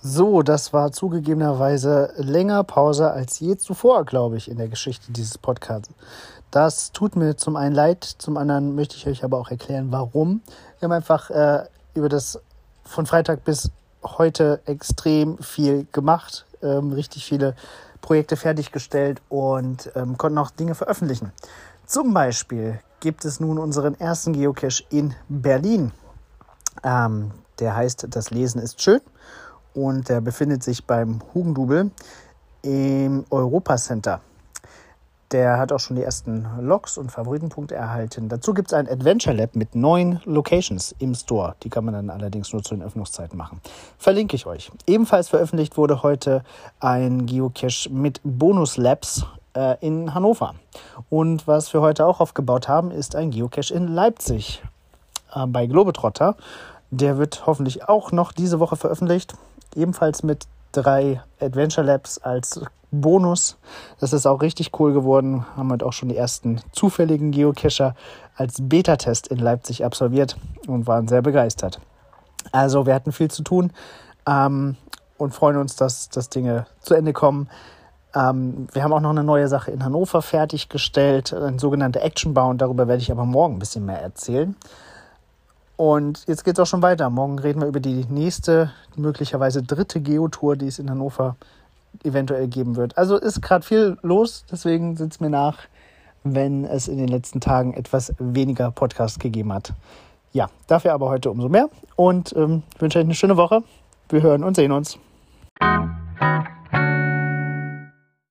So, das war zugegebenerweise länger Pause als je zuvor, glaube ich, in der Geschichte dieses Podcasts. Das tut mir zum einen leid, zum anderen möchte ich euch aber auch erklären, warum. Wir haben einfach äh, über das von Freitag bis heute extrem viel gemacht, ähm, richtig viele Projekte fertiggestellt und ähm, konnten auch Dinge veröffentlichen. Zum Beispiel gibt es nun unseren ersten Geocache in Berlin. Ähm, der heißt Das Lesen ist schön und der befindet sich beim Hugendubel im Europacenter. Der hat auch schon die ersten Logs und Favoritenpunkte erhalten. Dazu gibt es ein Adventure Lab mit neun Locations im Store. Die kann man dann allerdings nur zu den Öffnungszeiten machen. Verlinke ich euch. Ebenfalls veröffentlicht wurde heute ein Geocache mit Bonus Labs äh, in Hannover. Und was wir heute auch aufgebaut haben, ist ein Geocache in Leipzig äh, bei Globetrotter. Der wird hoffentlich auch noch diese Woche veröffentlicht. Ebenfalls mit drei Adventure Labs als Bonus. Das ist auch richtig cool geworden. Haben halt auch schon die ersten zufälligen Geocacher als Beta-Test in Leipzig absolviert und waren sehr begeistert. Also wir hatten viel zu tun ähm, und freuen uns, dass, dass Dinge zu Ende kommen. Ähm, wir haben auch noch eine neue Sache in Hannover fertiggestellt, ein sogenannter Action Bound. Darüber werde ich aber morgen ein bisschen mehr erzählen. Und jetzt geht es auch schon weiter. Morgen reden wir über die nächste, möglicherweise dritte Geotour, die es in Hannover eventuell geben wird. Also ist gerade viel los, deswegen sitzt mir nach, wenn es in den letzten Tagen etwas weniger Podcast gegeben hat. Ja, dafür aber heute umso mehr und ähm, wünsche euch eine schöne Woche. Wir hören und sehen uns.